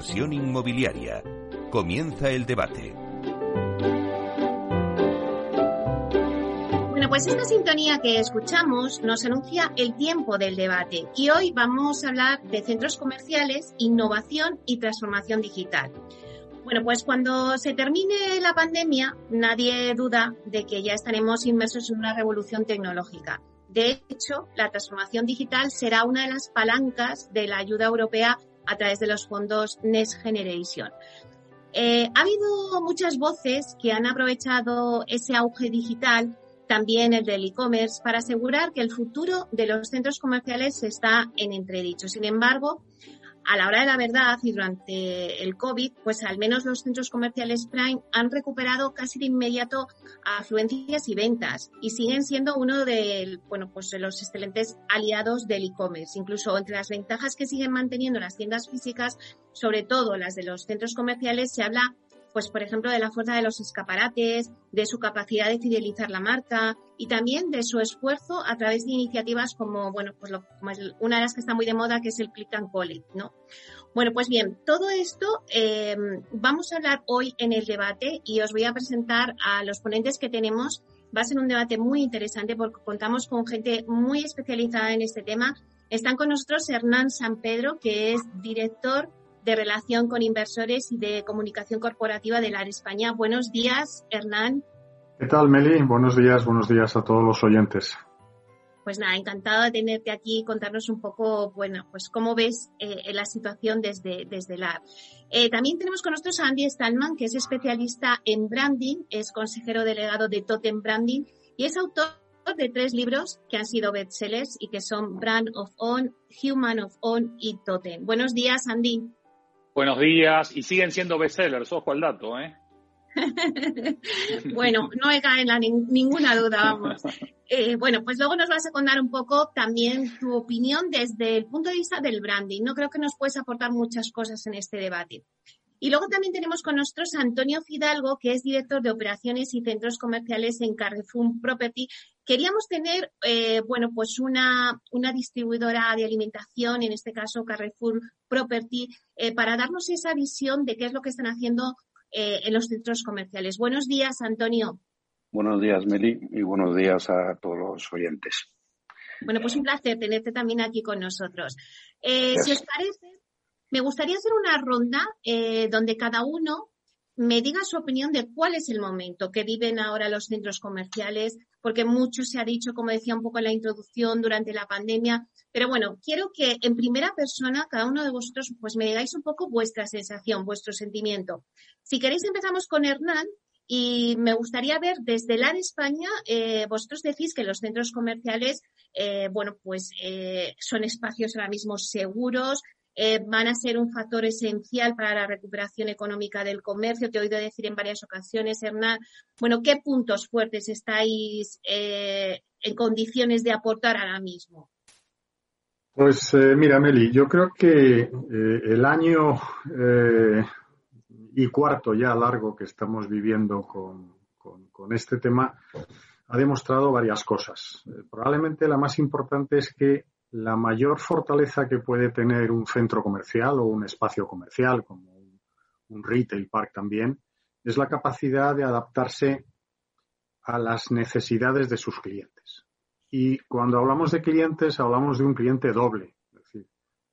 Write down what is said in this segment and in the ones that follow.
inversión inmobiliaria. Comienza el debate. Bueno, pues esta sintonía que escuchamos nos anuncia el tiempo del debate y hoy vamos a hablar de centros comerciales, innovación y transformación digital. Bueno, pues cuando se termine la pandemia, nadie duda de que ya estaremos inmersos en una revolución tecnológica. De hecho, la transformación digital será una de las palancas de la ayuda europea a través de los fondos Next Generation. Eh, ha habido muchas voces que han aprovechado ese auge digital, también el del e-commerce, para asegurar que el futuro de los centros comerciales está en entredicho. Sin embargo, a la hora de la verdad y durante el COVID, pues al menos los centros comerciales Prime han recuperado casi de inmediato afluencias y ventas y siguen siendo uno de, bueno, pues los excelentes aliados del e-commerce. Incluso entre las ventajas que siguen manteniendo las tiendas físicas, sobre todo las de los centros comerciales, se habla pues por ejemplo, de la fuerza de los escaparates, de su capacidad de fidelizar la marca y también de su esfuerzo a través de iniciativas como, bueno, pues lo, como una de las que está muy de moda, que es el Click and Collect, ¿no? Bueno, pues bien, todo esto eh, vamos a hablar hoy en el debate y os voy a presentar a los ponentes que tenemos. Va a ser un debate muy interesante porque contamos con gente muy especializada en este tema. Están con nosotros Hernán San Pedro, que es director de relación con inversores y de comunicación corporativa de la España. Buenos días, Hernán. ¿Qué tal, Meli? Buenos días, buenos días a todos los oyentes. Pues nada, encantado de tenerte aquí y contarnos un poco, bueno, pues cómo ves eh, la situación desde, desde la. Eh, también tenemos con nosotros a Andy Stallman, que es especialista en branding, es consejero delegado de Totem Branding y es autor de tres libros que han sido bestsellers y que son Brand of On, Human of On y Totem. Buenos días, Andy. Buenos días. Y siguen siendo bestsellers, ojo al dato, ¿eh? bueno, no me cae en ninguna duda, vamos. Eh, bueno, pues luego nos vas a contar un poco también tu opinión desde el punto de vista del branding. No creo que nos puedes aportar muchas cosas en este debate. Y luego también tenemos con nosotros a Antonio Fidalgo, que es director de operaciones y centros comerciales en Carrefour Property. Queríamos tener, eh, bueno, pues una, una distribuidora de alimentación, en este caso Carrefour Property, eh, para darnos esa visión de qué es lo que están haciendo eh, en los centros comerciales. Buenos días, Antonio. Buenos días, Meli, y buenos días a todos los oyentes. Bueno, pues un placer tenerte también aquí con nosotros. si os parece, me gustaría hacer una ronda donde cada uno me diga su opinión de cuál es el momento que viven ahora los centros comerciales, porque mucho se ha dicho, como decía un poco en la introducción, durante la pandemia. Pero bueno, quiero que en primera persona cada uno de vosotros pues me digáis un poco vuestra sensación, vuestro sentimiento. Si queréis empezamos con Hernán y me gustaría ver desde la España, eh, vosotros decís que los centros comerciales, eh, bueno, pues son espacios ahora mismo seguros, eh, van a ser un factor esencial para la recuperación económica del comercio. Te he oído decir en varias ocasiones, Hernán. Bueno, ¿qué puntos fuertes estáis eh, en condiciones de aportar ahora mismo? Pues eh, mira, Meli, yo creo que el año y cuarto ya largo que estamos viviendo con, con este tema ha demostrado varias cosas. probablemente la más importante es que la mayor fortaleza que puede tener un centro comercial o un espacio comercial, como un, retail park también, es la capacidad de adaptarse a las necesidades de sus clientes. Y cuando hablamos de clientes, hablamos de un cliente doble. Es decir,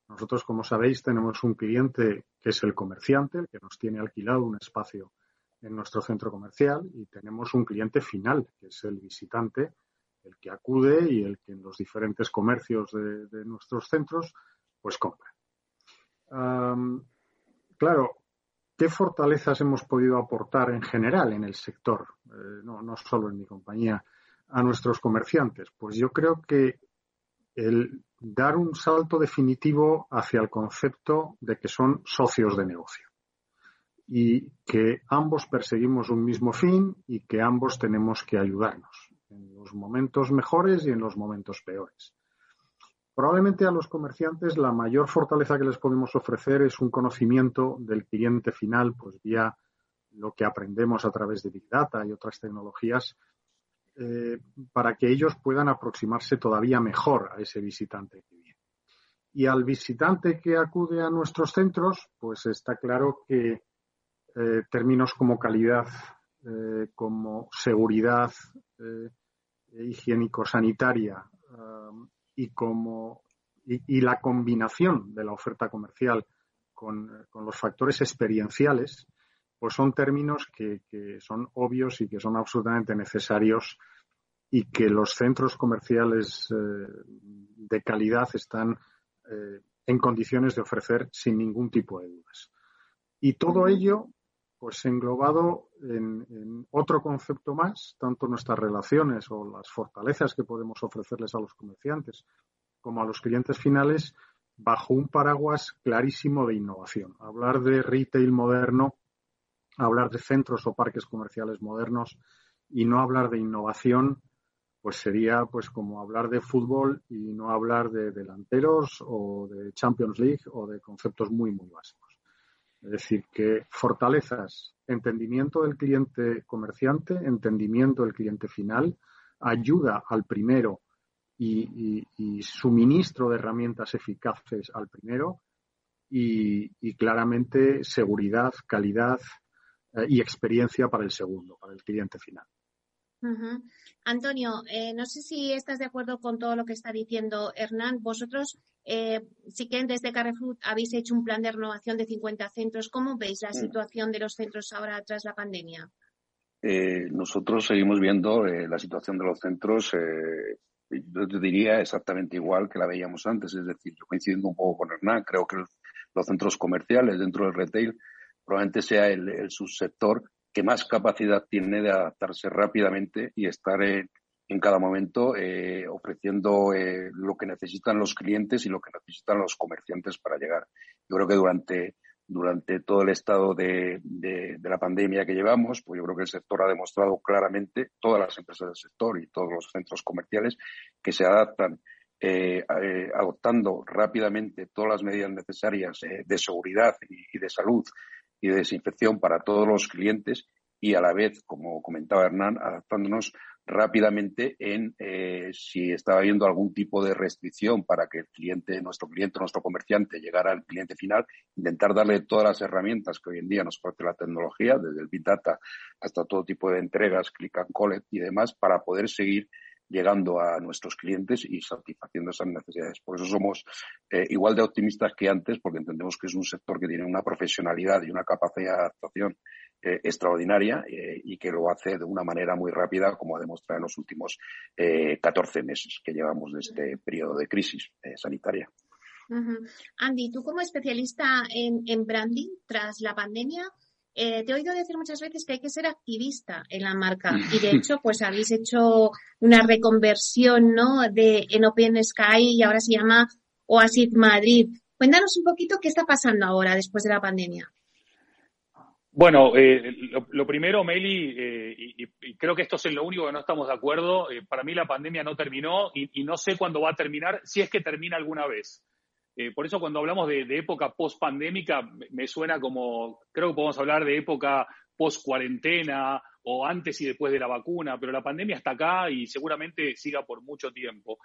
nosotros, como sabéis, tenemos un cliente que es el comerciante, el que nos tiene alquilado un espacio en nuestro centro comercial, y tenemos un cliente final, que es el visitante, el que acude y el que en los diferentes comercios de, nuestros centros pues compra. claro, ¿qué fortalezas hemos podido aportar en general en el sector, eh, no, no solo en mi compañía, a nuestros comerciantes? Pues yo creo que el dar un salto definitivo hacia el concepto de que son socios de negocio y que ambos perseguimos un mismo fin y que ambos tenemos que ayudarnos en los momentos mejores y en los momentos peores. Probablemente a los comerciantes la mayor fortaleza que les podemos ofrecer es un conocimiento del cliente final, pues vía lo que aprendemos a través de Big Data y otras tecnologías, eh, para que ellos puedan aproximarse todavía mejor a ese visitante que viene. Y al visitante que acude a nuestros centros, pues está claro que eh, términos como calidad, eh, como seguridad eh, higiénico-sanitaria y como y, la combinación de la oferta comercial con, los factores experienciales, pues son términos que, son obvios y que son absolutamente necesarios y que los centros comerciales de calidad están en condiciones de ofrecer sin ningún tipo de dudas. Y todo ello pues englobado en, otro concepto más, tanto nuestras relaciones o las fortalezas que podemos ofrecerles a los comerciantes como a los clientes finales bajo un paraguas clarísimo de innovación. Hablar de retail moderno, hablar de centros o parques comerciales modernos y no hablar de innovación, pues sería pues como hablar de fútbol y no hablar de delanteros o de Champions League o de conceptos muy muy básicos. Es decir, que fortalezas, entendimiento del cliente comerciante, entendimiento del cliente final, ayuda al primero y, suministro de herramientas eficaces al primero y, claramente seguridad, calidad eh, y experiencia para el segundo, para el cliente final. Antonio, eh, no sé si estás de acuerdo con todo lo que está diciendo Hernán. Vosotros eh, sí que desde Carrefour habéis hecho un plan de renovación de 50 centros. ¿Cómo veis la situación de los centros ahora tras la pandemia? Eh, nosotros seguimos viendo la situación de los centros, yo te diría exactamente igual que la veíamos antes. Es decir, yo coincidiendo un poco con Hernán, creo que los centros comerciales dentro del retail probablemente sea el subsector que más capacidad tiene de adaptarse rápidamente y estar en, cada momento eh, ofreciendo eh, lo que necesitan los clientes y lo que necesitan los comerciantes para llegar. Yo creo que durante, durante todo el estado de, la pandemia que llevamos, pues yo creo que el sector ha demostrado claramente, todas las empresas del sector y todos los centros comerciales, que se adaptan eh, adoptando rápidamente todas las medidas necesarias de seguridad y, de salud y de desinfección para todos los clientes y a la vez, como comentaba Hernán, adaptándonos rápidamente en eh, si estaba habiendo algún tipo de restricción para que el cliente, nuestro cliente, nuestro comerciante llegara al cliente final, intentar darle todas las herramientas que hoy en día nos ofrece la tecnología, desde el Big Data hasta todo tipo de entregas, click and collect y demás, para poder seguir llegando a nuestros clientes y satisfaciendo esas necesidades. Por eso somos eh, igual de optimistas que antes, porque entendemos que es un sector que tiene una profesionalidad y una capacidad de adaptación eh, extraordinaria eh, y que lo hace de una manera muy rápida, como ha demostrado en los últimos 14 meses que llevamos de este periodo de crisis sanitaria. Andy, tú como especialista en, en branding tras la pandemia, eh, te he oído decir muchas veces que hay que ser activista en la marca y de hecho pues habéis hecho una reconversión ¿no? de en Open Sky y ahora se llama Oasis Madrid. Cuéntanos un poquito qué está pasando ahora después de la pandemia. Bueno, eh, lo, primero, Meli, eh, y, creo que esto es lo único que no estamos de acuerdo, para mí la pandemia no terminó y, no sé cuándo va a terminar, si es que termina alguna vez. Eh, por eso cuando hablamos de, época post-pandémica, me suena como, creo que podemos hablar de época post-cuarentena o antes y después de la vacuna, pero la pandemia está acá y seguramente siga por mucho tiempo.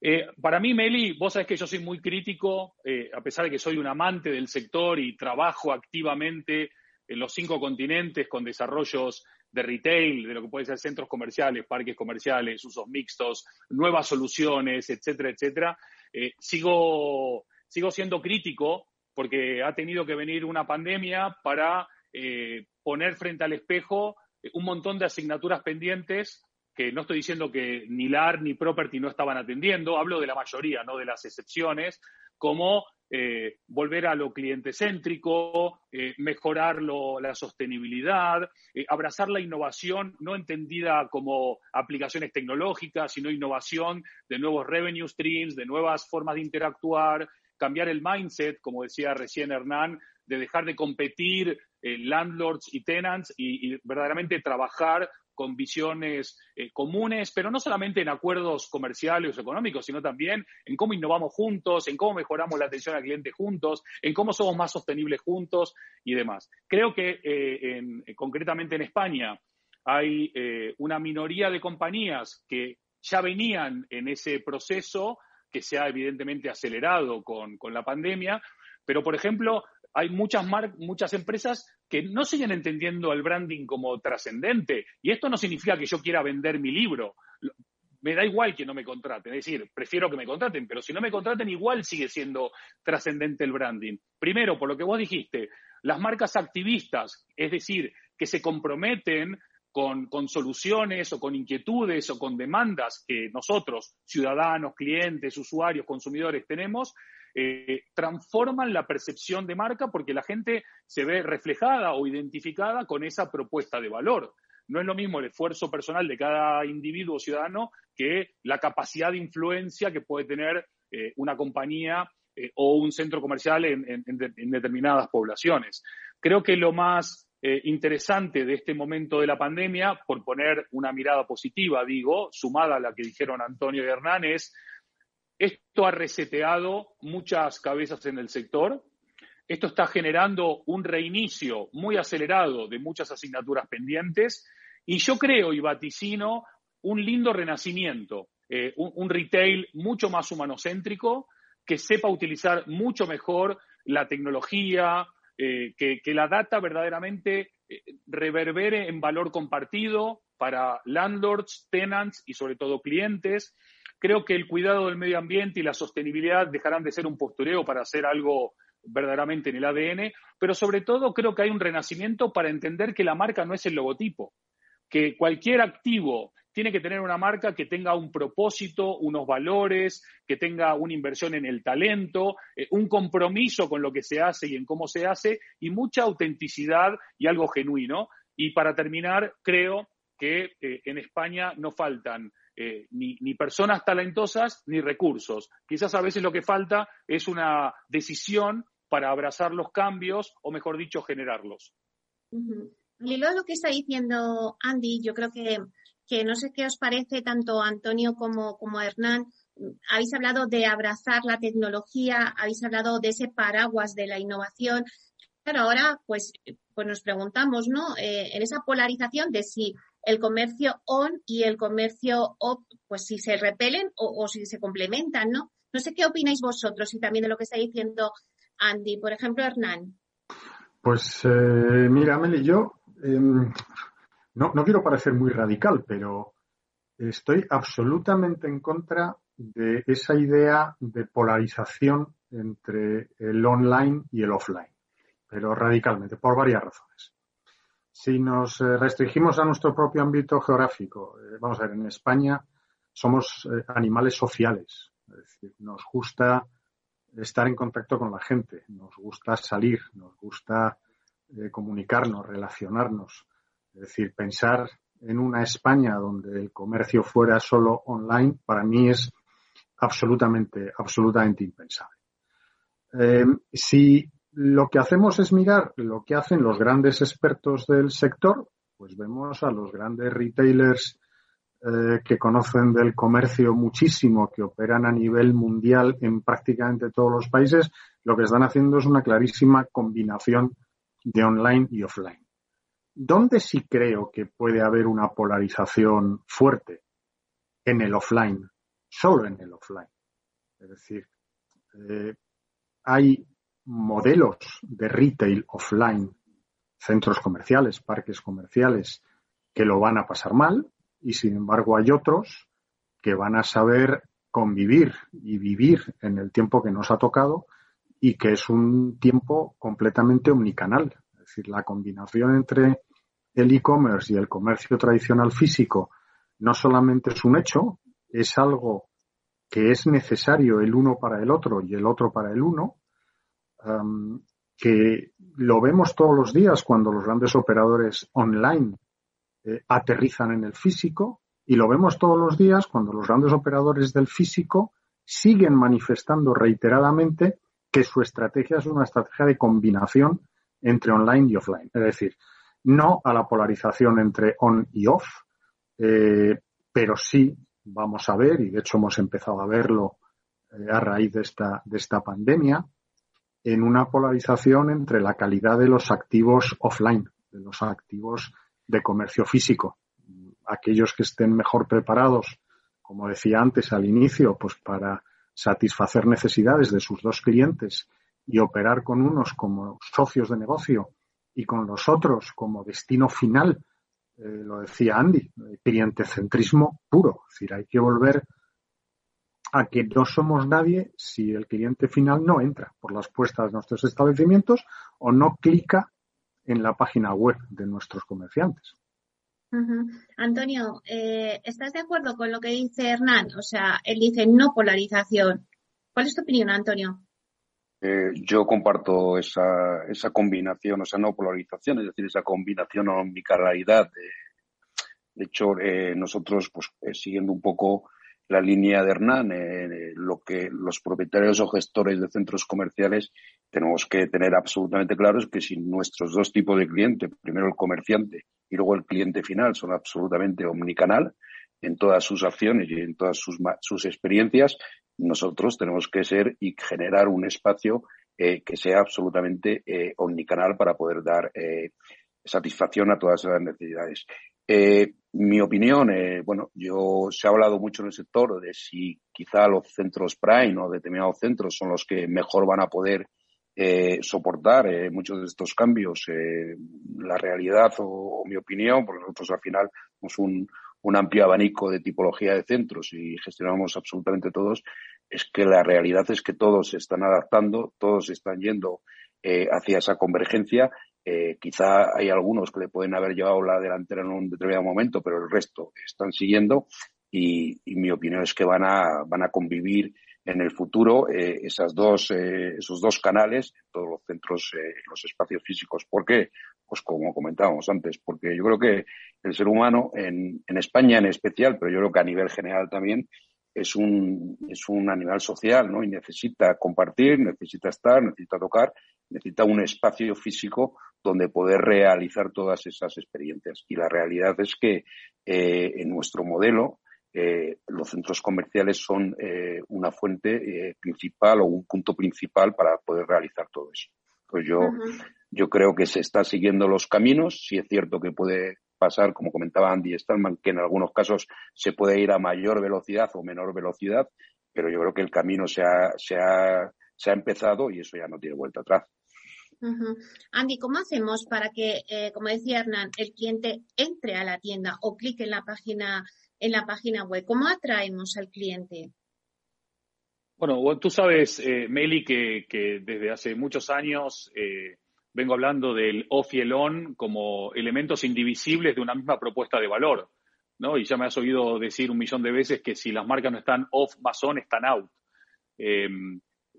Eh, para mí, Meli, vos sabés que yo soy muy crítico, eh, a pesar de que soy un amante del sector y trabajo activamente en los cinco continentes con desarrollos de retail, de lo que pueden ser centros comerciales, parques comerciales, usos mixtos, nuevas soluciones, etcétera, etcétera. Eh, sigo, sigo siendo crítico porque ha tenido que venir una pandemia para eh, poner frente al espejo eh, un montón de asignaturas pendientes que no estoy diciendo que ni LAR ni Property no estaban atendiendo, hablo de la mayoría, no de las excepciones, como eh, volver a lo cliente céntrico, eh, mejorar la sostenibilidad, eh, abrazar la innovación, no entendida como aplicaciones tecnológicas, sino innovación de nuevos revenue streams, de nuevas formas de interactuar, cambiar el mindset, como decía recién Hernán, de dejar de competir landlords y tenants y, verdaderamente trabajar con visiones eh, comunes, pero no solamente en acuerdos comerciales o económicos, sino también en cómo innovamos juntos, en cómo mejoramos la atención al cliente juntos, en cómo somos más sostenibles juntos y demás. Creo que eh, concretamente en España hay eh, una minoría de compañías que ya venían en ese proceso que se ha evidentemente acelerado con la pandemia, pero por ejemplo, hay muchas, muchas empresas que no siguen entendiendo el branding como trascendente. Y esto no significa que yo quiera vender mi libro. Me da igual que no me contraten, es decir, prefiero que me contraten, pero si no me contraten, igual sigue siendo trascendente el branding. Primero, por lo que vos dijiste, las marcas activistas, es decir, que se comprometen con, con, soluciones o con inquietudes o con demandas que nosotros, ciudadanos, clientes, usuarios, consumidores, tenemos, eh, transforman la percepción de marca porque la gente se ve reflejada o identificada con esa propuesta de valor. No es lo mismo el esfuerzo personal de cada individuo ciudadano que la capacidad de influencia que puede tener eh, una compañía eh, o un centro comercial en, determinadas poblaciones. Creo que lo más interesante de este momento de la pandemia, por poner una mirada positiva, digo, sumada a la que dijeron Antonio y Hernán, es esto ha reseteado muchas cabezas en el sector. Esto está generando un reinicio muy acelerado de muchas asignaturas pendientes. Y yo creo y vaticino un lindo renacimiento, eh, un, retail mucho más humanocéntrico, que sepa utilizar mucho mejor la tecnología, eh, que, la data verdaderamente eh, reverbere en valor compartido para landlords, tenants y sobre todo clientes. Creo que el cuidado del medio ambiente y la sostenibilidad dejarán de ser un postureo para hacer algo verdaderamente en el ADN, pero sobre todo creo que hay un renacimiento para entender que la marca no es el logotipo, que cualquier activo tiene que tener una marca que tenga un propósito, unos valores, que tenga una inversión en el talento, eh, un compromiso con lo que se hace y en cómo se hace, y mucha autenticidad y algo genuino. Y para terminar, creo que eh, en España no faltan eh, ni, personas talentosas ni recursos. Quizás a veces lo que falta es una decisión para abrazar los cambios o, mejor dicho, generarlos. Y luego lo que está diciendo Andy, yo creo que, que no sé qué os parece tanto Antonio como, como Hernán. Habéis hablado de abrazar la tecnología, habéis hablado de ese paraguas de la innovación. Pero ahora, pues, pues nos preguntamos, ¿no? Eh, en esa polarización de si el comercio on y el comercio off, pues si se repelen o, si se complementan, ¿no? No sé qué opináis vosotros y también de lo que está diciendo Andy. Por ejemplo, Hernán. Pues eh, mira, Meli, yo em, no, no quiero parecer muy radical, pero estoy absolutamente en contra de esa idea de polarización entre el online y el offline, pero radicalmente, por varias razones. Si nos eh, restringimos a nuestro propio ámbito geográfico, eh, vamos a ver, en España somos eh, animales sociales, es decir, nos gusta estar en contacto con la gente, nos gusta salir, nos gusta comunicarnos, relacionarnos, es decir, pensar en una España donde el comercio fuera solo online, para mí es absolutamente, absolutamente impensable. si lo que hacemos es mirar lo que hacen los grandes expertos del sector, pues vemos a los grandes retailers eh, que conocen del comercio muchísimo, que operan a nivel mundial en prácticamente todos los países, lo que están haciendo es una clarísima combinación de online y offline. ¿Dónde sí creo que puede haber una polarización fuerte? En el offline, solo en el offline. Es decir, eh, hay modelos de retail offline, centros comerciales, parques comerciales, que lo van a pasar mal y sin embargo hay otros que van a saber convivir y vivir en el tiempo que nos ha tocado y que es un tiempo completamente omnicanal. Es decir, la combinación entre el e-commerce y el comercio tradicional físico no solamente es un hecho, es algo que es necesario el uno para el otro y el otro para el uno, que lo vemos todos los días cuando los grandes operadores online eh, aterrizan en el físico y lo vemos todos los días cuando los grandes operadores del físico siguen manifestando reiteradamente que su estrategia es una estrategia de combinación entre online y offline. Es decir, no a la polarización entre on y off, eh, pero sí vamos a ver, y de hecho hemos empezado a verlo eh, a raíz de esta, de esta pandemia, en una polarización entre la calidad de los activos offline, de los activos de comercio físico. Aquellos que estén mejor preparados, como decía antes al inicio, pues para satisfacer necesidades de sus dos clientes y operar con unos como socios de negocio y con los otros como destino final, eh, lo decía Andy, clientecentrismo puro. Es decir, hay que volver a que no somos nadie si el cliente final no entra por las puestas de nuestros establecimientos o no clica en la página web de nuestros comerciantes. Antonio, eh, ¿estás de acuerdo con lo que dice Hernán? O sea, él dice no polarización. ¿Cuál es tu opinión, Antonio? Eh, yo comparto esa, esa combinación, esa no polarización, es decir, esa combinación o omnicanalidad. De, de hecho, eh, nosotros, pues, siguiendo un poco la línea de Hernán, lo que los propietarios o gestores de centros comerciales tenemos que tener absolutamente claro es que si nuestros dos tipos de cliente, primero el comerciante y luego el cliente final, son absolutamente omnicanal en todas sus acciones y en todas sus, sus experiencias, nosotros tenemos que ser y generar un espacio eh, que sea absolutamente eh, omnicanal para poder dar eh, satisfacción a todas esas necesidades. Mi opinión, bueno, yo se ha hablado mucho en el sector de si quizá los centros Prime o determinados centros son los que mejor van a poder eh, soportar eh, muchos de estos cambios. Eh, la realidad o, mi opinión, porque nosotros al final somos un, amplio abanico de tipología de centros y gestionamos absolutamente todos, es que la realidad es que todos se están adaptando, todos están yendo hacia esa convergencia. Quizá hay algunos que le pueden haber llevado la delantera en un determinado momento, pero el resto están siguiendo y, mi opinión es que van a, van a convivir en el futuro eh, esas dos, eh, esos dos canales todos los centros, eh, los espacios físicos. ¿Por qué? Pues como comentábamos antes, porque yo creo que el ser humano en, en España en especial, pero yo creo que a nivel general también, es un, es un animal social, ¿no? Y necesita compartir, necesita estar, necesita tocar, necesita un espacio físico donde poder realizar todas esas experiencias. Y la realidad es que eh, en nuestro modelo, eh, los centros comerciales son eh, una fuente eh, principal o un punto principal para poder realizar todo eso. Pues yo, yo creo que se está siguiendo los caminos. Sí es cierto que puede pasar, como comentaba Andy Stallman, que en algunos casos se puede ir a mayor velocidad o menor velocidad, pero yo creo que el camino se ha, se ha, se ha empezado y eso ya no tiene vuelta atrás. Andy, ¿cómo hacemos para que, como decía Hernán, el cliente entre a la tienda o clique en la página en la página web? ¿Cómo atraemos al cliente? Bueno, tú sabes, eh, Meli, que, desde hace muchos años eh, vengo hablando del off y el on como elementos indivisibles de una misma propuesta de valor. ¿no? Y ya me has oído decir un millón de veces que si las marcas no están off más on, están out.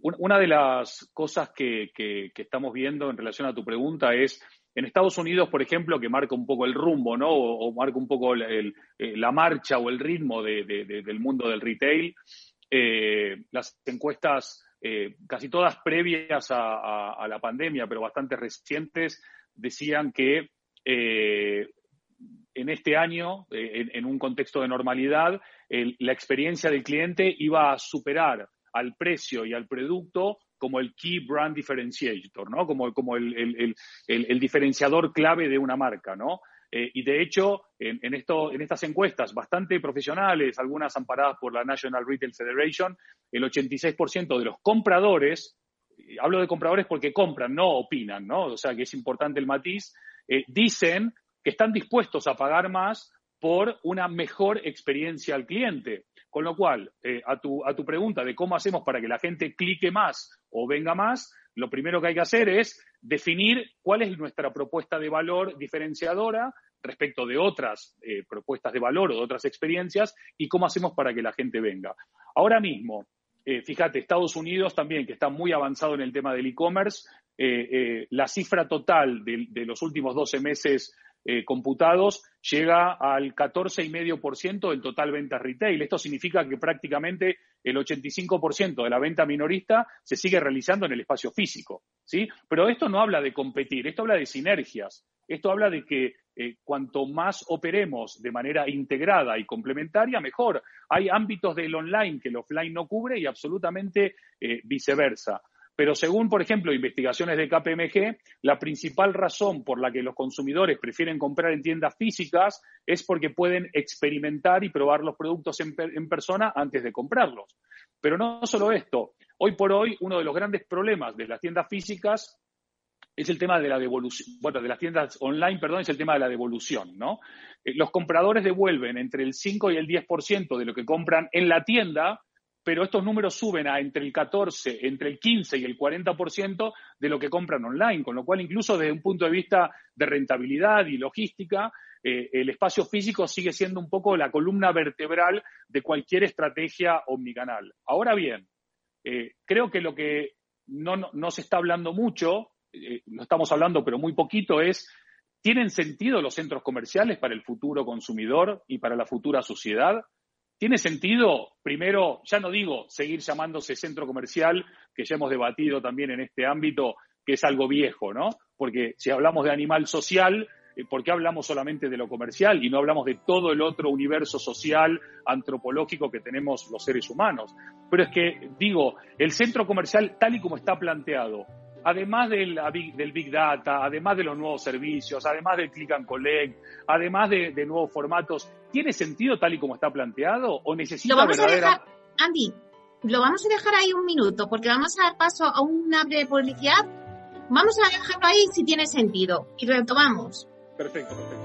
Una de las cosas que, estamos viendo en relación a tu pregunta es en Estados Unidos, por ejemplo, que marca un poco el rumbo, ¿no? O, marca un poco eh, la marcha o el ritmo del mundo del retail. Eh, las encuestas, eh, casi todas previas a, la pandemia, pero bastante recientes, decían que en este año, en, un contexto de normalidad, la experiencia del cliente iba a superar al precio y al producto como el key brand differentiator, ¿no? Como, el, diferenciador clave de una marca, ¿no? Eh, y de hecho, en estas encuestas bastante profesionales, algunas amparadas por la National Retail Federation, el 86% de los compradores, hablo de compradores porque compran, no opinan, ¿no? O sea que es importante el matiz, eh, dicen que están dispuestos a pagar más por una mejor experiencia al cliente. Con lo cual, eh, a, tu, a tu pregunta de cómo hacemos para que la gente clique más o venga más, lo primero que hay que hacer es definir cuál es nuestra propuesta de valor diferenciadora respecto de otras eh, propuestas de valor o de otras experiencias y cómo hacemos para que la gente venga. Ahora mismo, eh, fíjate, Estados Unidos también, que está muy avanzado en el tema del e-commerce, la cifra total de, de, los últimos 12 meses eh, computados llega al 14,5% del total ventas retail. Esto significa que prácticamente el 85% de la venta minorista se sigue realizando en el espacio físico. ¿sí? Pero esto no habla de competir, esto habla de sinergias. Esto habla de que eh, cuanto más operemos de manera integrada y complementaria, mejor. Hay ámbitos del online que el offline no cubre y absolutamente eh, viceversa. Pero según, por ejemplo, investigaciones de KPMG, la principal razón por la que los consumidores prefieren comprar en tiendas físicas es porque pueden experimentar y probar los productos en, persona antes de comprarlos. Pero no solo esto, hoy por hoy uno de los grandes problemas de las tiendas físicas es el tema de la devolución, bueno, de las tiendas online, perdón, es el tema de la devolución, ¿no? Eh, los compradores devuelven entre el 5 y el 10% de lo que compran en la tienda, pero estos números suben a entre el 14, entre el 15 y el 40% de lo que compran online, con lo cual incluso desde un punto de vista de rentabilidad y logística, eh, el espacio físico sigue siendo un poco la columna vertebral de cualquier estrategia omnicanal. Ahora bien, eh, creo que lo que no, no se está hablando mucho eh, no estamos hablando, pero muy poquito, es, ¿tienen sentido los centros comerciales para el futuro consumidor y para la futura sociedad? ¿Tiene sentido, primero, ya no digo seguir llamándose centro comercial, que ya hemos debatido también en este ámbito, que es algo viejo, ¿no? Porque si hablamos de animal social, eh, ¿por qué hablamos solamente de lo comercial y no hablamos de todo el otro universo social, antropológico que tenemos los seres humanos? Pero es que, digo, el centro comercial, tal y como está planteado, además del, del, Big Data, además de los nuevos servicios, además del Click and Collect, además de, nuevos formatos, ¿tiene sentido tal y como está planteado o necesita lo vamos a dejar, Andy, lo vamos a dejar ahí un minuto porque vamos a dar paso a una breve publicidad. Vamos a dejarlo ahí si tiene sentido y retomamos. Perfecto, perfecto.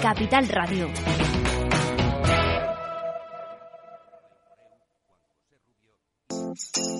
Capital Radio.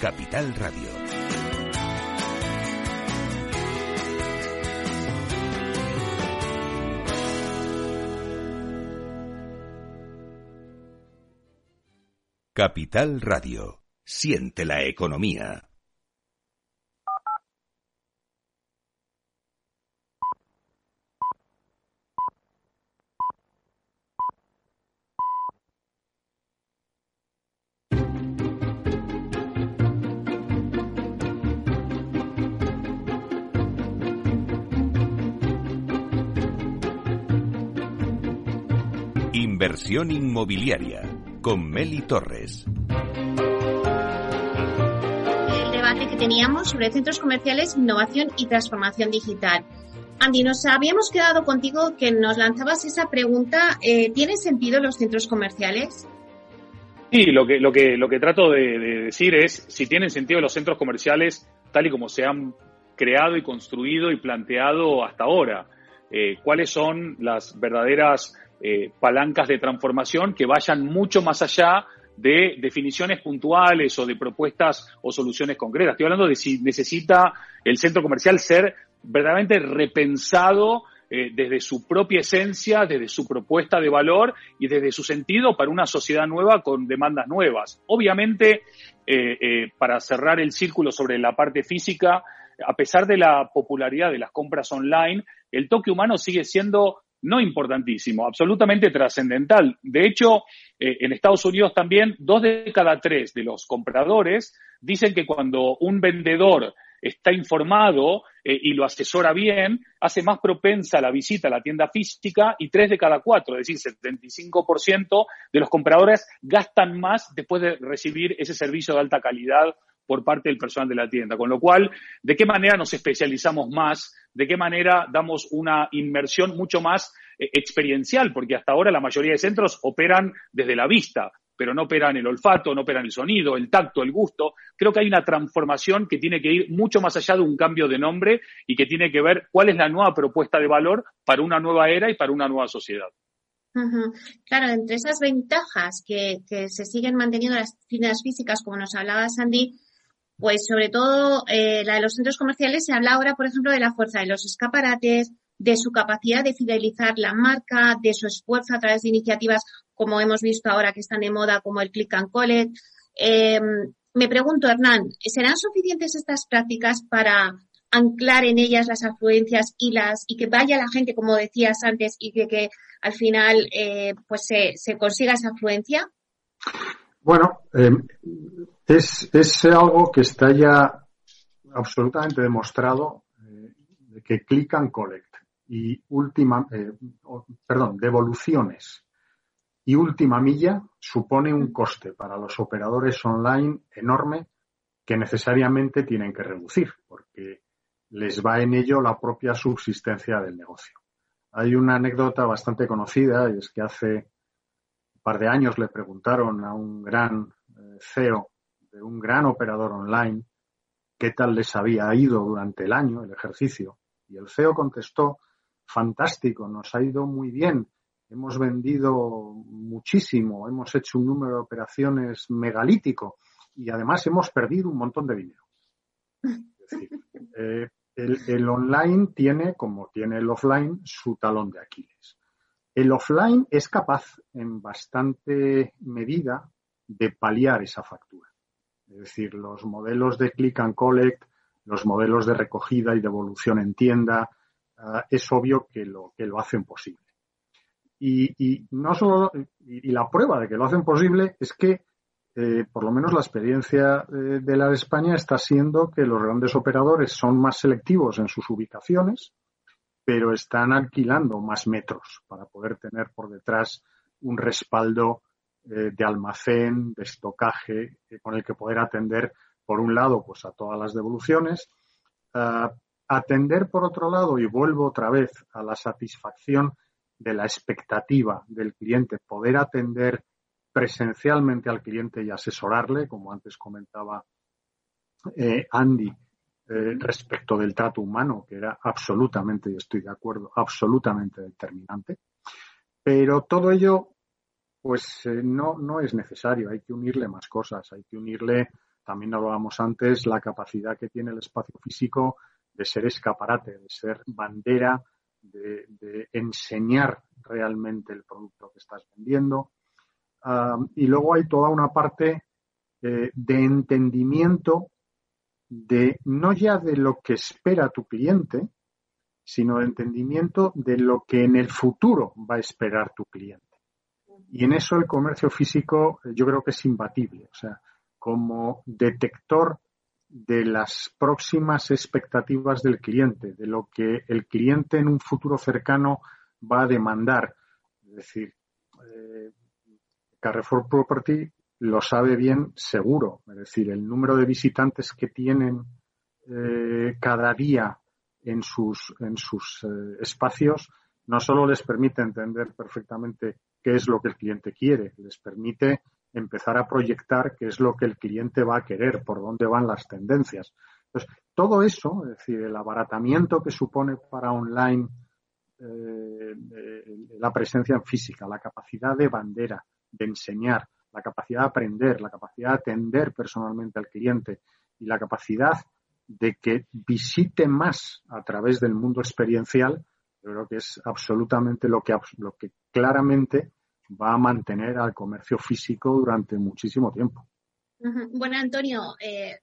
Capital Radio. Capital Radio. Siente la economía. Inversión inmobiliaria con Meli Torres. El debate que teníamos sobre centros comerciales, innovación y transformación digital. Andy, nos habíamos quedado contigo que nos lanzabas esa pregunta. Eh, ¿Tienen sentido los centros comerciales? Sí, lo que, lo que, lo que trato de, decir es si tienen sentido los centros comerciales tal y como se han creado y construido y planteado hasta ahora. Eh, cuáles son las verdaderas eh, palancas de transformación que vayan mucho más allá de definiciones puntuales o de propuestas o soluciones concretas. Estoy hablando de si necesita el centro comercial ser verdaderamente repensado eh, desde su propia esencia, desde su propuesta de valor y desde su sentido para una sociedad nueva con demandas nuevas. Obviamente, eh, eh, para cerrar el círculo sobre la parte física, a pesar de la popularidad de las compras online, el toque humano sigue siendo no importantísimo, absolutamente trascendental. De hecho, en Estados Unidos también, dos de cada tres de los compradores dicen que cuando un vendedor está informado eh, y lo asesora bien, hace más propensa la visita a la tienda física y tres de cada cuatro, es decir, 75% de los compradores gastan más después de recibir ese servicio de alta calidad por parte del personal de la tienda. Con lo cual, ¿de qué manera nos especializamos más? ¿De qué manera damos una inmersión mucho más eh, experiencial? Porque hasta ahora la mayoría de centros operan desde la vista pero no operan el olfato, no operan el sonido, el tacto, el gusto. Creo que hay una transformación que tiene que ir mucho más allá de un cambio de nombre y que tiene que ver cuál es la nueva propuesta de valor para una nueva era y para una nueva sociedad. Claro, entre esas ventajas que, se siguen manteniendo las tiendas físicas, como nos hablaba Sandy, pues sobre todo eh, la de los centros comerciales, se habla ahora, por ejemplo, de la fuerza de los escaparates, de su capacidad de fidelizar la marca, de su esfuerzo a través de iniciativas como hemos visto ahora que están de moda, como el click and collect. Eh, me pregunto, Hernán, ¿serán suficientes estas prácticas para anclar en ellas las afluencias y las y que vaya la gente, como decías antes, y que, que al final eh, pues se, se, consiga esa afluencia? Bueno, eh, es, es, algo que está ya absolutamente demostrado que click and collect y última, perdón, devoluciones y última milla supone un coste para los operadores online enorme que necesariamente tienen que reducir porque les va en ello la propia subsistencia del negocio. Hay una anécdota bastante conocida y es que hace un par de años le preguntaron a un gran eh, CEO de un gran operador online qué tal les había ido durante el año el ejercicio y el CEO contestó fantástico, nos ha ido muy bien hemos vendido muchísimo, hemos hecho un número de operaciones megalítico y además hemos perdido un montón de dinero. Eh, el, online tiene, como tiene el offline, su talón de Aquiles. El offline es capaz, en bastante medida, de paliar esa factura. Es decir, los modelos de click and collect, los modelos de recogida y devolución en tienda, ah, es obvio que lo, que lo hacen posible. Y, no solo, y, la prueba de que lo hacen posible es que, eh, por lo menos la experiencia eh, de la de España está siendo que los grandes operadores son más selectivos en sus ubicaciones, pero están alquilando más metros para poder tener por detrás un respaldo eh, de almacén, de estocaje, con el que poder atender, por un lado, pues a todas las devoluciones, atender por otro lado, y vuelvo otra vez a la satisfacción de la expectativa del cliente, poder atender presencialmente al cliente y asesorarle, como antes comentaba eh, Andy, eh, respecto del trato humano, que era absolutamente, y estoy de acuerdo, absolutamente determinante. Pero todo ello, pues eh, no, no es necesario, hay que unirle más cosas, hay que unirle, también hablábamos antes, la capacidad que tiene el espacio físico de ser escaparate, de ser bandera de, enseñar realmente el producto que estás vendiendo. y luego hay toda una parte eh, de entendimiento de no ya de lo que espera tu cliente, sino de entendimiento de lo que en el futuro va a esperar tu cliente. Y en eso el comercio físico eh, yo creo que es imbatible. O sea, como detector de las próximas expectativas del cliente, de lo que el cliente en un futuro cercano va a demandar. Es decir, eh, Carrefour Property lo sabe bien seguro. Es decir, el número de visitantes que tienen eh, cada día en sus, en sus espacios no solo les permite entender perfectamente qué es lo que el cliente quiere, les permite empezar a proyectar qué es lo que el cliente va a querer, por dónde van las tendencias. Entonces, todo eso, es decir, el abaratamiento que supone para online eh, la presencia en física, la capacidad de bandera, de enseñar, la capacidad de aprender, la capacidad de atender personalmente al cliente y la capacidad de que visite más a través del mundo experiencial, yo creo que es absolutamente lo que, lo que claramente va a mantener al comercio físico durante muchísimo tiempo. Bueno, Antonio, eh,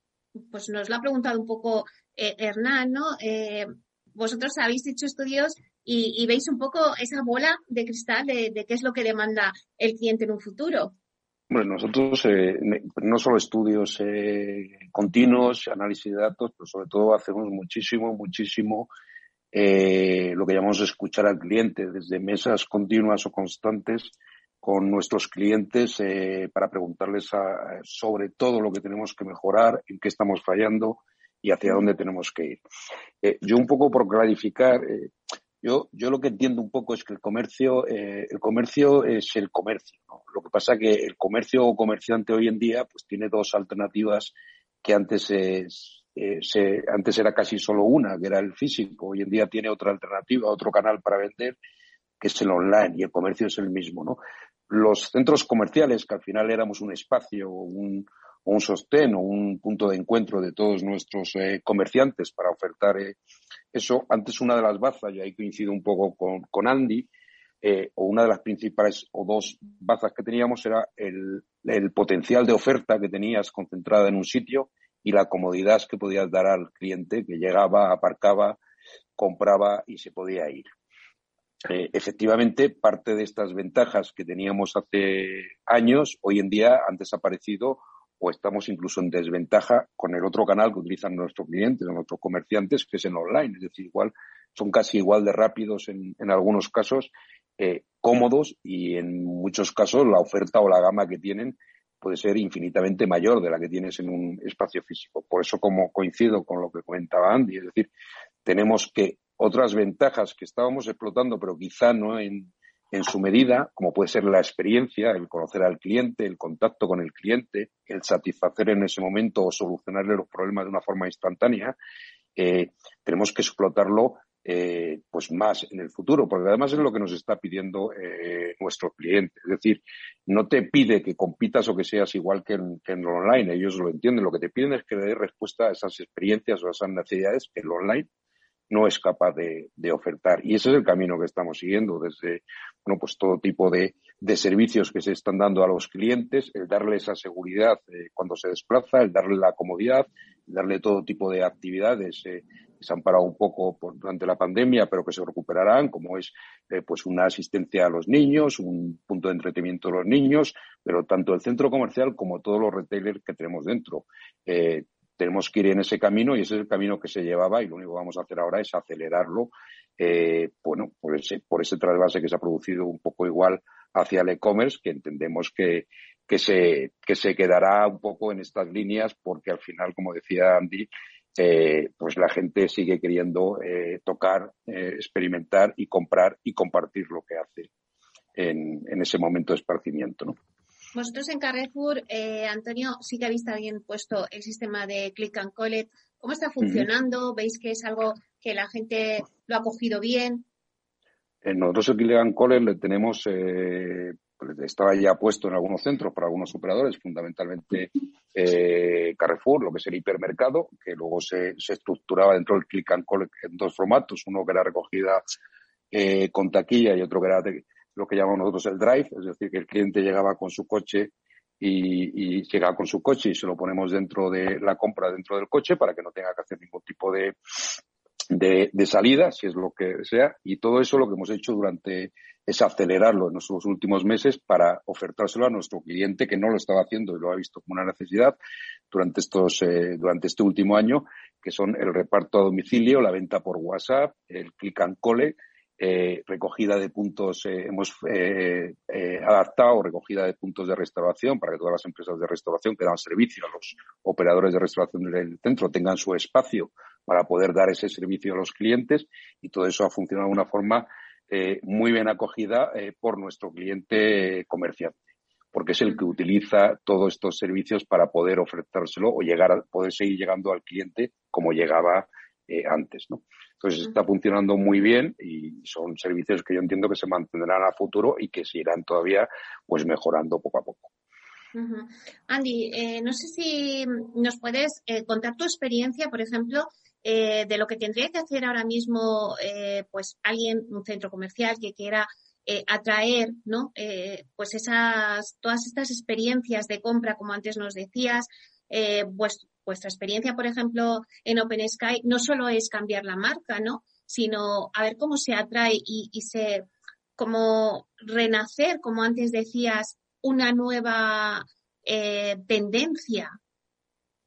pues nos lo ha preguntado un poco eh, Hernán, ¿no? Eh, vosotros habéis hecho estudios y, veis un poco esa bola de cristal de, de, qué es lo que demanda el cliente en un futuro. Bueno, nosotros eh, no solo estudios eh, continuos, análisis de datos, pero sobre todo hacemos muchísimo, muchísimo eh, lo que llamamos escuchar al cliente, desde mesas continuas o constantes con nuestros clientes para preguntarles sobre todo lo que tenemos que mejorar, en qué estamos fallando y hacia dónde tenemos que ir. yo un poco por clarificar, yo, yo lo que entiendo un poco es que el comercio, eh, el comercio es el comercio. Lo que pasa que el comercio o comerciante hoy en día pues tiene dos alternativas que antes es, eh, se, antes era casi solo una, que era el físico. Hoy en día tiene otra alternativa, otro canal para vender, que es el online, y el comercio es el mismo, ¿no? Los centros comerciales, que al final éramos un espacio, un, un sostén o un punto de encuentro de todos nuestros eh, comerciantes para ofertar eh, eso. Antes una de las bazas, y ahí coincido un poco con, con Andy, eh, o una de las principales o dos bazas que teníamos era el, el, potencial de oferta que tenías concentrada en un sitio y la comodidad que podías dar al cliente que llegaba, aparcaba, compraba y se podía ir. Efectivamente, parte de estas ventajas que teníamos hace años, hoy en día han desaparecido o estamos incluso en desventaja con el otro canal que utilizan nuestros clientes, nuestros comerciantes, que es en online. Es decir, igual son casi igual de rápidos en, en algunos casos, eh, cómodos y en muchos casos la oferta o la gama que tienen puede ser infinitamente mayor de la que tienes en un espacio físico. Por eso, como coincido con lo que comentaba Andy, es decir, tenemos que otras ventajas que estábamos explotando, pero quizá no en, en su medida, como puede ser la experiencia, el conocer al cliente, el contacto con el cliente, el satisfacer en ese momento o solucionarle los problemas de una forma instantánea, eh, tenemos que explotarlo eh, pues más en el futuro, porque además es lo que nos está pidiendo eh, nuestro cliente. Es decir, no te pide que compitas o que seas igual que en, que en online, ellos lo entienden, lo que te piden es que le des respuesta a esas experiencias o a esas necesidades en lo online no es capaz de, ofertar. Y ese es el camino que estamos siguiendo desde, bueno, pues todo tipo de, servicios que se están dando a los clientes, el darle esa seguridad eh, cuando se desplaza, el darle la comodidad, el darle todo tipo de actividades eh, que se han parado un poco durante la pandemia, pero que se recuperarán, como es eh, pues una asistencia a los niños, un punto de entretenimiento de los niños, pero tanto el centro comercial como todos los retailers que tenemos dentro tenemos que ir en ese camino y ese es el camino que se llevaba y lo único que vamos a hacer ahora es acelerarlo, eh, bueno, por ese, por ese trasvase que se ha producido un poco igual hacia el e-commerce, que entendemos que, que, se, que se quedará un poco en estas líneas porque al final, como decía Andy, eh, pues la gente sigue queriendo eh, tocar, experimentar y comprar y compartir lo que hace en, en ese momento de esparcimiento, ¿no? Vosotros en Carrefour, eh, Antonio, sí que habéis también puesto el sistema de click and collect. ¿Cómo está funcionando? ¿Veis que es algo que la gente lo ha cogido bien? En nosotros el click and collect le tenemos, eh, pues, estaba ya puesto en algunos centros para algunos operadores, fundamentalmente eh, Carrefour, lo que es el hipermercado, que luego se, se, estructuraba dentro del click and collect en dos formatos, uno que era recogida eh, con taquilla y otro que era de, lo que llamamos nosotros el drive, es decir, que el cliente llegaba con su coche y, y, llegaba con su coche y se lo ponemos dentro de la compra dentro del coche para que no tenga que hacer ningún tipo de, de, salida, si es lo que sea. Y todo eso lo que hemos hecho durante es acelerarlo en nuestros últimos meses para ofertárselo a nuestro cliente que no lo estaba haciendo y lo ha visto como una necesidad durante estos eh, durante este último año, que son el reparto a domicilio, la venta por WhatsApp, el click and cole eh, recogida de puntos, eh, hemos eh, adaptado recogida de puntos de restauración para que todas las empresas de restauración que dan servicio a los operadores de restauración del centro tengan su espacio para poder dar ese servicio a los clientes y todo eso ha funcionado de una forma muy bien acogida por nuestro cliente comerciante porque es el que utiliza todos estos servicios para poder ofrecérselo o llegar a, poder seguir llegando al cliente como llegaba antes, ¿no? Entonces está funcionando muy bien y son servicios que yo entiendo que se mantendrán a futuro y que se irán todavía pues mejorando poco a poco. Andy, eh, no sé si nos puedes eh, contar tu experiencia, por ejemplo, eh, de lo que tendría que hacer ahora mismo, pues alguien, un centro comercial que quiera atraer, ¿no? pues esas, todas estas experiencias de compra, como antes nos decías, pues vuestra experiencia, por ejemplo, en Open Sky, no solo es cambiar la marca, ¿no? Sino a ver cómo se atrae y, se, como renacer, como antes decías, una nueva eh, tendencia.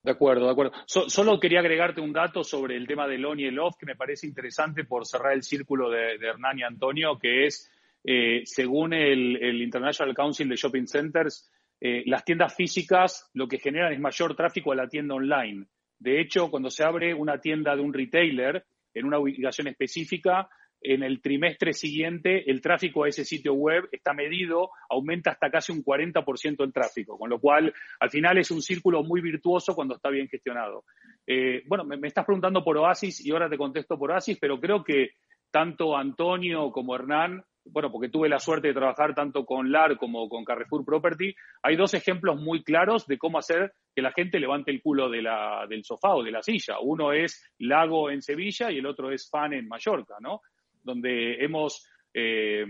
De acuerdo, de acuerdo. solo quería agregarte un dato sobre el tema del on y el off que me parece interesante por cerrar el círculo de, Hernán y Antonio, que es, eh, según el International Council de Shopping Centers, eh, las tiendas físicas lo que generan es mayor tráfico a la tienda online. De hecho, cuando se abre una tienda de un retailer en una ubicación específica, en el trimestre siguiente el tráfico a ese sitio web está medido, aumenta hasta casi un 40% el tráfico, con lo cual al final es un círculo muy virtuoso cuando está bien gestionado. Eh, bueno, me, me, estás preguntando por Oasis y ahora te contesto por Oasis, pero creo que tanto Antonio como Hernán bueno, porque tuve la suerte de trabajar tanto con LAR como con Carrefour Property, hay dos ejemplos muy claros de cómo hacer que la gente levante el culo del sofá o de la silla. Uno es Lago en Sevilla y el otro es Fan en Mallorca, ¿no? Donde hemos eh,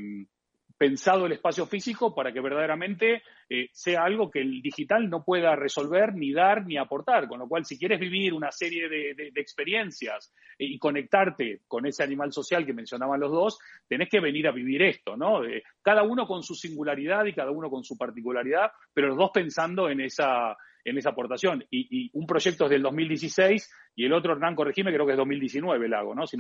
pensado el espacio físico para que verdaderamente eh, sea algo que el digital no pueda resolver, ni dar, ni aportar. Con lo cual, si quieres vivir una serie de, experiencias y conectarte con ese animal social que mencionaban los dos, tenés que venir a vivir esto, ¿no? cada uno con su singularidad y cada uno con su particularidad, pero los dos pensando en esa, en esa aportación. Y, un proyecto es del 2016 y el otro, Hernán, corregime, creo que es 2019 el lago, ¿no? sí.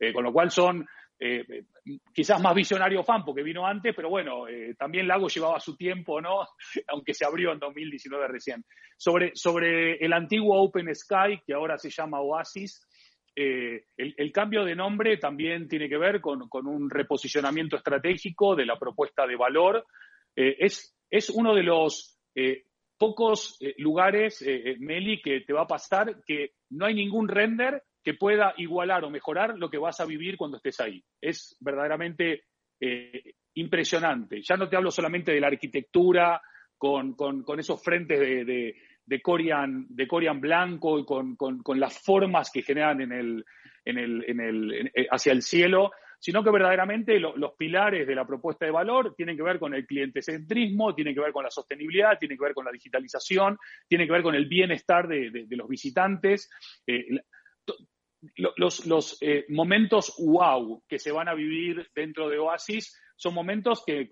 Eh, con lo cual son eh, quizás más visionario fan porque vino antes, pero bueno, eh, también Lago llevaba su tiempo, ¿no? Aunque se abrió en 2019 recién. Sobre, sobre el antiguo Open Sky, que ahora se llama Oasis, eh, el, cambio de nombre también tiene que ver con, un reposicionamiento estratégico de la propuesta de valor. es, es uno de los pocos lugares, Meli, que te va a pasar que no hay ningún render que pueda igualar o mejorar lo que vas a vivir cuando estés ahí. Es verdaderamente eh, impresionante. Ya no te hablo solamente de la arquitectura con, esos frentes de, de, Corian, de Corian blanco y con, las formas que generan en el, en el, eh, hacia el cielo, sino que verdaderamente los pilares de la propuesta de valor tienen que ver con el clientecentrismo, tienen que ver con la sostenibilidad, tienen que ver con la digitalización, tienen que ver con el bienestar de, los visitantes. Eh, los, los eh, momentos wow que se van a vivir dentro de Oasis son momentos que,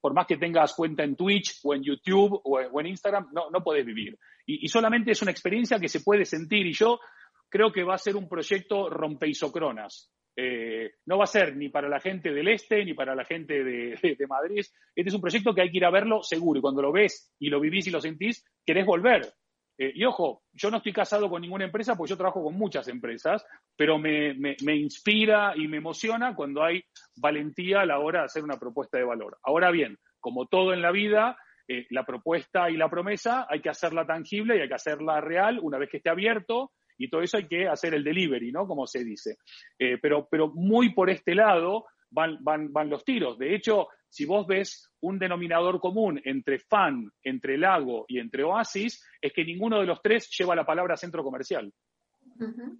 por más que tengas cuenta en Twitch o en YouTube o, en Instagram, no, no podés vivir. Y, solamente es una experiencia que se puede sentir y yo creo que va a ser un proyecto rompeisocronas. Eh, no va a ser ni para la gente del este ni para la gente de, de, Madrid. Este es un proyecto que hay que ir a verlo seguro y cuando lo ves y lo vivís y lo sentís, querés volver. Eh, y ojo, yo no estoy casado con ninguna empresa porque yo trabajo con muchas empresas, pero me, inspira y me emociona cuando hay valentía a la hora de hacer una propuesta de valor. Ahora bien, como todo en la vida, eh, la propuesta y la promesa hay que hacerla tangible y hay que hacerla real una vez que esté abierto y todo eso hay que hacer el delivery, ¿no? Como se dice. Eh, pero, pero muy por este lado van, van, van los tiros. De hecho, si vos ves un denominador común entre FAN, entre Lago y entre Oasis, es que ninguno de los tres lleva la palabra centro comercial.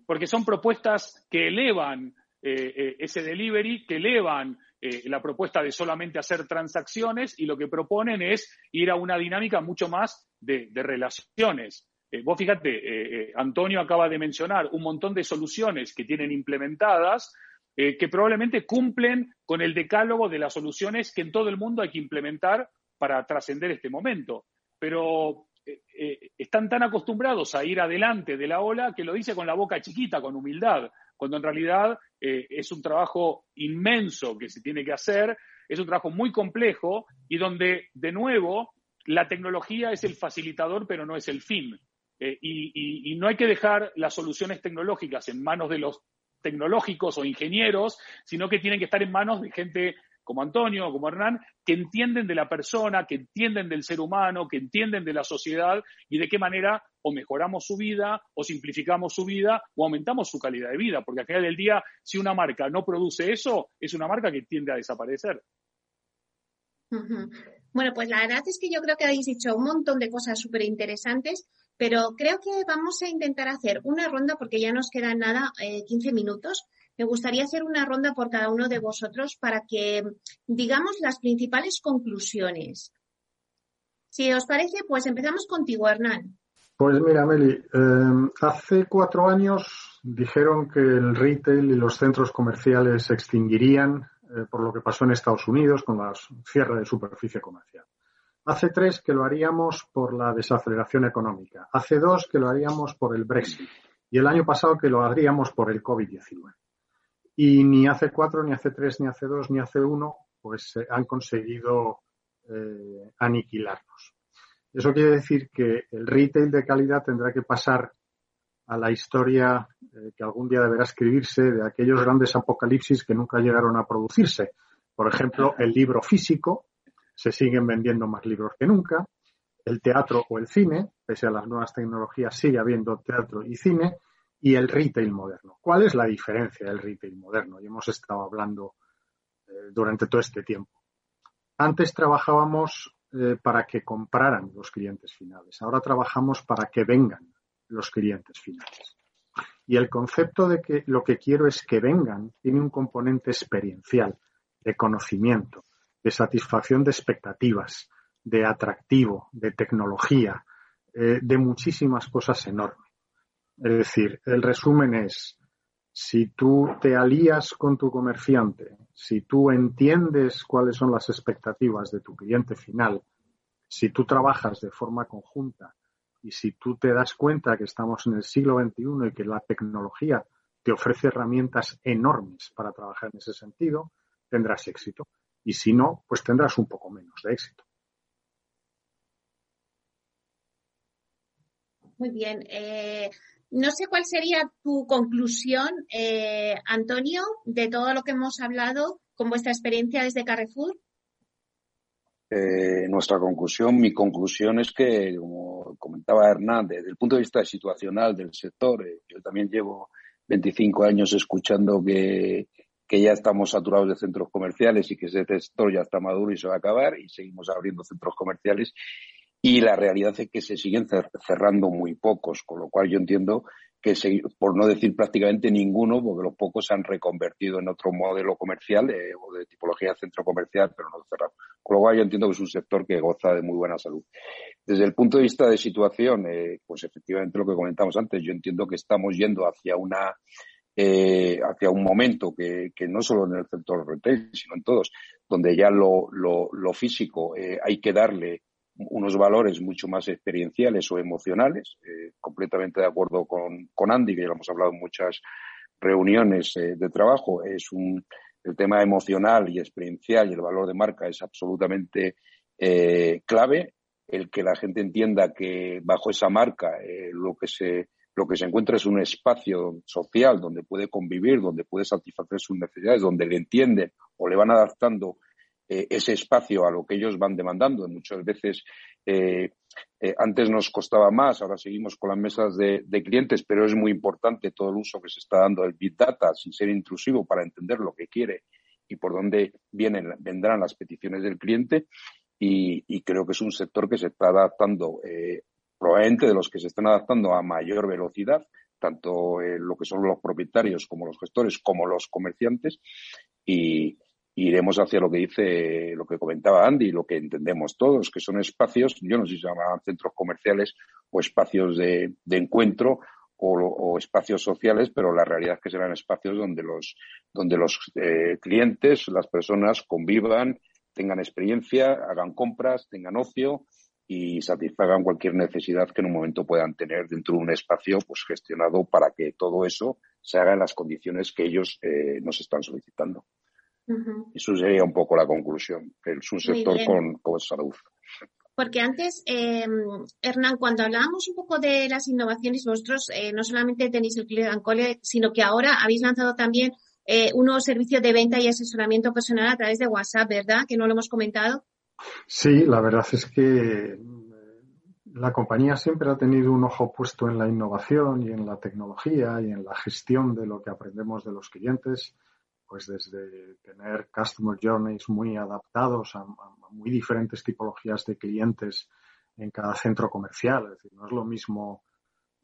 Porque son propuestas que elevan eh, eh, ese delivery, que elevan eh, la propuesta de solamente hacer transacciones y lo que proponen es ir a una dinámica mucho más de, de relaciones. vos fíjate, Antonio acaba de mencionar un montón de soluciones que tienen implementadas eh, que probablemente cumplen con el decálogo de las soluciones que en todo el mundo hay que implementar para trascender este momento. Pero eh, eh, están tan acostumbrados a ir adelante de la ola que lo dice con la boca chiquita, con humildad. cuando en realidad es un trabajo inmenso que se tiene que hacer, es un trabajo muy complejo y donde, de nuevo, la tecnología es el facilitador, pero no es el fin. Eh, y, no hay que dejar las soluciones tecnológicas en manos de los tecnológicos o ingenieros, sino que tienen que estar en manos de gente como Antonio, como Hernán, que entienden de la persona, que entienden del ser humano, que entienden de la sociedad y de qué manera o mejoramos su vida, o simplificamos su vida, o aumentamos su calidad de vida. Porque al final del día, si una marca no produce eso, es una marca que tiende a desaparecer. Bueno, pues la verdad es que yo creo que habéis dicho un montón de cosas súper interesantes, pero creo que vamos a intentar hacer una ronda porque ya nos quedan nada, 15 eh, minutos. Me gustaría hacer una ronda por cada uno de vosotros para que digamos las principales conclusiones. Si os parece, pues empezamos contigo, Hernán. Pues mira, Meli, eh, hace cuatro años dijeron que el retail y los centros comerciales se extinguirían eh, por lo que pasó en Estados Unidos con la cierre de superficie comercial. Hace tres que lo haríamos por la desaceleración económica. Hace dos que lo haríamos por el Brexit. Y el año pasado que lo haríamos por el COVID-19. Y ni hace cuatro, ni hace tres, ni hace dos, ni hace uno, pues han conseguido eh, aniquilarnos. Eso quiere decir que el retail de calidad tendrá que pasar a la historia eh, que algún día deberá escribirse de aquellos grandes apocalipsis que nunca llegaron a producirse. Por ejemplo, el libro físico, se siguen vendiendo más libros que nunca. El teatro o el cine, pese a las nuevas tecnologías, sigue habiendo teatro y cine. Y el retail moderno. ¿Cuál es la diferencia del retail moderno? Y hemos estado hablando eh, durante todo este tiempo. Antes trabajábamos eh, para que compraran los clientes finales. Ahora trabajamos para que vengan los clientes finales. Y el concepto de que lo que quiero es que vengan tiene un componente experiencial, de conocimiento, de satisfacción de expectativas, de atractivo, de tecnología, eh, de muchísimas cosas enormes. Es decir, el resumen es, si tú te alías con tu comerciante, si tú entiendes cuáles son las expectativas de tu cliente final, si tú trabajas de forma conjunta y si tú te das cuenta que estamos en el siglo XXI y que la tecnología te ofrece herramientas enormes para trabajar en ese sentido, tendrás éxito. Y si no, pues tendrás un poco menos de éxito. Muy bien. Eh, no sé cuál sería tu conclusión, eh, Antonio, de todo lo que hemos hablado con vuestra experiencia desde Carrefour. Eh, nuestra conclusión, mi conclusión es que, como comentaba Hernández, desde el punto de vista situacional del sector, eh, yo también llevo 25 años escuchando que, que ya estamos saturados de centros comerciales y que ese sector ya está maduro y se va a acabar y seguimos abriendo centros comerciales y la realidad es que se siguen cerrando muy pocos, con lo cual yo entiendo que, por no decir prácticamente ninguno, porque los pocos se han reconvertido en otro modelo comercial eh, o de tipología centro comercial, pero no cerrado. Con lo cual yo entiendo que es un sector que goza de muy buena salud. Desde el punto de vista de situación, eh, pues efectivamente lo que comentamos antes, yo entiendo que estamos yendo hacia una eh, hacia un momento que, que, no solo en el sector retail, sino en todos, donde ya lo, lo, lo físico hay que darle unos valores mucho más experienciales o emocionales. Eh, completamente de acuerdo con, con, Andy, que ya lo hemos hablado en muchas reuniones eh, de trabajo. Es un, el tema emocional y experiencial y el valor de marca es absolutamente eh, clave. El que la gente entienda que bajo esa marca lo que se lo que se encuentra es un espacio social donde puede convivir, donde puede satisfacer sus necesidades, donde le entienden o le van adaptando eh, ese espacio a lo que ellos van demandando. Muchas veces eh, eh, antes nos costaba más, ahora seguimos con las mesas de, clientes, pero es muy importante todo el uso que se está dando del Big Data sin ser intrusivo para entender lo que quiere y por dónde vendrán las peticiones del cliente. Y, creo que es un sector que se está adaptando, probablemente de los que se están adaptando a mayor velocidad, tanto lo que son los propietarios como los gestores, como los comerciantes. Y, iremos hacia lo que dice, lo que comentaba Andy, lo que entendemos todos, que son espacios, yo no sé si se llaman centros comerciales o espacios de, encuentro o, espacios sociales, pero la realidad es que serán espacios donde los, donde los eh, clientes, las personas convivan, tengan experiencia, hagan compras, tengan ocio y satisfagan cualquier necesidad que en un momento puedan tener dentro de un espacio pues gestionado para que todo eso se haga en las condiciones que ellos eh, nos están solicitando. Eso sería un poco la conclusión. Es un sector con, con, salud. Porque antes, eh, Hernán, cuando hablábamos un poco de las innovaciones, vosotros eh, no solamente tenéis el Click Cole, sino que ahora habéis lanzado también eh, un nuevo servicio de venta y asesoramiento personal a través de WhatsApp, ¿verdad? Que no lo hemos comentado. Sí, la verdad es que la compañía siempre ha tenido un ojo puesto en la innovación y en la tecnología y en la gestión de lo que aprendemos de los clientes pues desde tener customer journeys muy adaptados a, muy diferentes tipologías de clientes en cada centro comercial. Es decir, no es lo mismo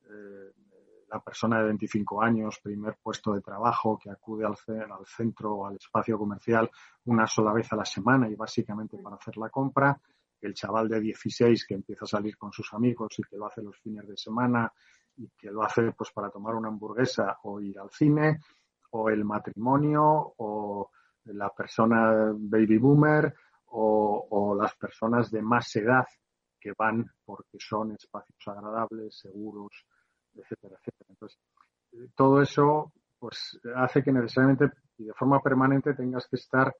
eh, la persona de 25 años, primer puesto de trabajo, que acude al, al centro o al espacio comercial una sola vez a la semana y básicamente para hacer la compra, el chaval de 16 que empieza a salir con sus amigos y que lo hace los fines de semana y que lo hace pues para tomar una hamburguesa o ir al cine o el matrimonio o la persona baby boomer o, las personas de más edad que van porque son espacios agradables, seguros, etcétera, etcétera. Entonces, todo eso pues hace que necesariamente y de forma permanente tengas que estar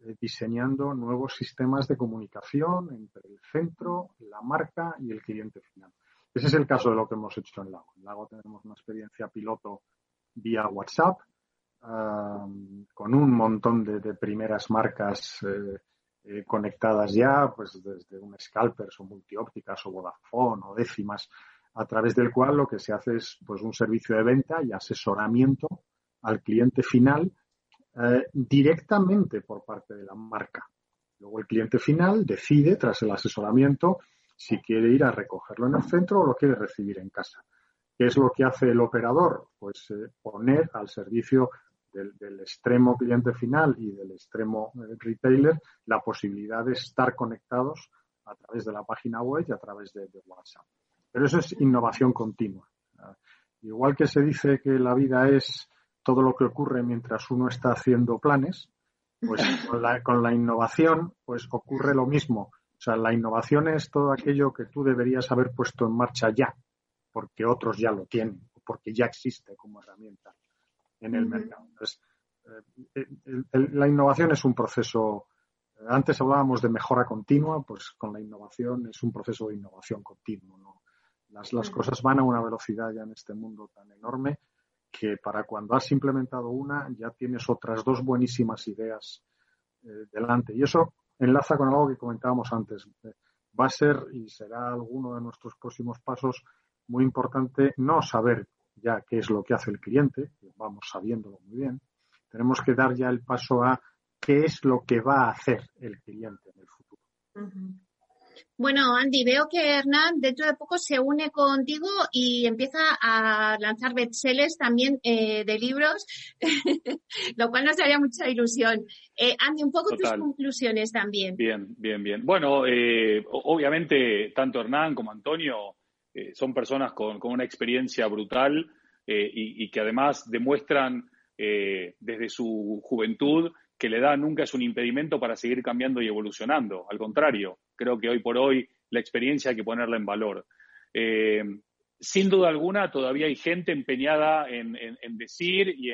eh, diseñando nuevos sistemas de comunicación entre el centro, la marca y el cliente final. Ese es el caso de lo que hemos hecho en Lago. En Lago tenemos una experiencia piloto vía WhatsApp con un montón de, primeras marcas eh, eh, conectadas ya, pues desde un Scalpers o multiópticas o Vodafone o décimas, a través del cual lo que se hace es pues un servicio de venta y asesoramiento al cliente final eh, directamente por parte de la marca. Luego el cliente final decide, tras el asesoramiento, si quiere ir a recogerlo en el centro o lo quiere recibir en casa. ¿Qué es lo que hace el operador? Pues poner al servicio del, extremo cliente final y del extremo eh, retailer la posibilidad de estar conectados a través de la página web y a través de, WhatsApp. Pero eso es innovación continua. Igual que se dice que la vida es todo lo que ocurre mientras uno está haciendo planes, pues con la, con la innovación pues ocurre lo mismo. O sea, la innovación es todo aquello que tú deberías haber puesto en marcha ya, porque otros ya lo tienen, porque ya existe como herramienta en el mercado. Eh, la innovación es un proceso, eh, antes hablábamos de mejora continua, pues con la innovación es un proceso de innovación continuo. Las, las cosas van a una velocidad ya en este mundo tan enorme que para cuando has implementado una ya tienes otras dos buenísimas ideas eh, delante. Y eso enlaza con algo que comentábamos antes. va a ser y será alguno de nuestros próximos pasos muy importante no saber ya qué es lo que hace el cliente, vamos sabiéndolo muy bien, tenemos que dar ya el paso a qué es lo que va a hacer el cliente en el futuro. Bueno, Andy, veo que Hernán dentro de poco se une contigo y empieza a lanzar bestsellers también eh, de libros, lo cual nos haría mucha ilusión. Eh, Andy, un poco tus conclusiones también. Bien, bien, bien. Bueno, eh, obviamente tanto Hernán como Antonio eh, son personas con, una experiencia brutal eh, y, que además demuestran eh, desde su juventud que la edad nunca es un impedimento para seguir cambiando y evolucionando. Al contrario, creo que hoy por hoy la experiencia hay que ponerla en valor. sin duda alguna, todavía hay gente empeñada en, decir y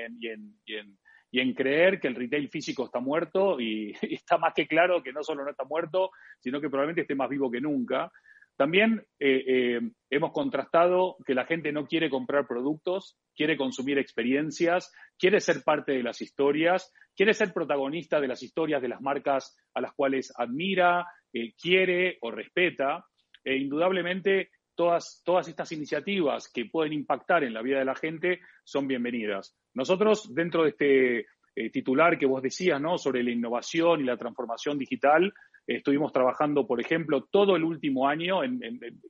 en, creer que el retail físico está muerto y, está más que claro que no solo no está muerto, sino que probablemente esté más vivo que nunca. También eh, eh, hemos contrastado que la gente no quiere comprar productos, quiere consumir experiencias, quiere ser parte de las historias, quiere ser protagonista de las historias de las marcas a las cuales admira, eh, quiere o respeta. E indudablemente todas, todas estas iniciativas que pueden impactar en la vida de la gente son bienvenidas. Nosotros, dentro de este titular que vos decías, ¿no? Sobre la innovación y la transformación digital, Estuvimos trabajando, por ejemplo, todo el último año,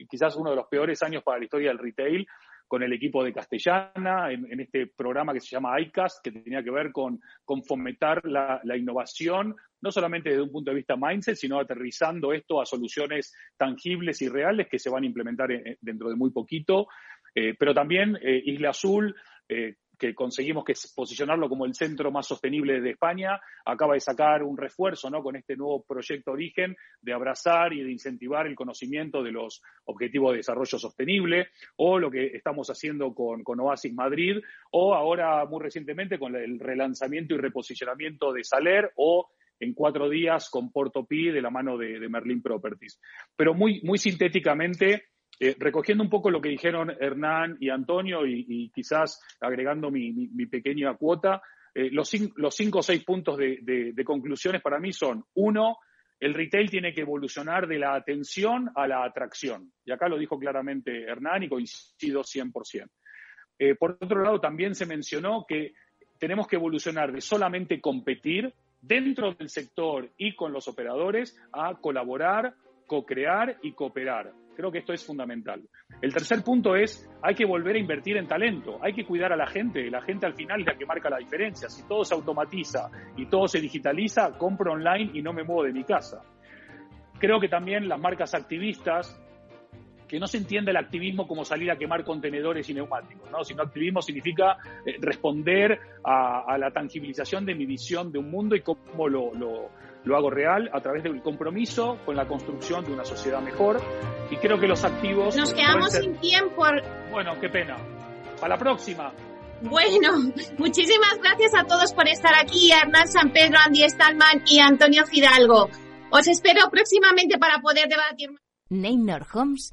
quizás uno de los peores años para la historia del retail, con el equipo de Castellana, en, este programa que se llama ICAST, que tenía que ver con, fomentar la, innovación, no solamente desde un punto de vista mindset, sino aterrizando esto a soluciones tangibles y reales que se van a implementar dentro de muy poquito. Eh, pero también eh, Isla Azul, eh, que conseguimos que posicionarlo como el centro más sostenible de España, acaba de sacar un refuerzo ¿no? con este nuevo proyecto Origen de abrazar y de incentivar el conocimiento de los objetivos de desarrollo sostenible, o lo que estamos haciendo con, Oasis Madrid, o ahora muy recientemente con el relanzamiento y reposicionamiento de Saler, o en cuatro días con Porto Pi de la mano de, de Merlin Properties. Pero muy, muy sintéticamente, eh, recogiendo un poco lo que dijeron Hernán y Antonio y, quizás agregando mi, pequeña cuota, eh, los, cinco o seis puntos de, conclusiones para mí son, uno, el retail tiene que evolucionar de la atención a la atracción. Y acá lo dijo claramente Hernán y coincido 100%. Eh, por otro lado, también se mencionó que tenemos que evolucionar de solamente competir dentro del sector y con los operadores a colaborar, co-crear y cooperar. Creo que esto es fundamental. El tercer punto es, hay que volver a invertir en talento, hay que cuidar a la gente, la gente al final es la que marca la diferencia. Si todo se automatiza y todo se digitaliza, compro online y no me muevo de mi casa. Creo que también las marcas activistas, que no se entiende el activismo como salir a quemar contenedores y neumáticos, ¿no? sino activismo significa eh, responder a, la tangibilización de mi visión de un mundo y cómo lo lo hago real a través del compromiso con la construcción de una sociedad mejor y creo que los activos... Nos quedamos sin tiempo. Bueno, qué pena. Para la próxima. Bueno, muchísimas gracias a todos por estar aquí, Hernán San Pedro, Andy Stallman y Antonio Fidalgo. Os espero próximamente para poder debatir. Neynor Homes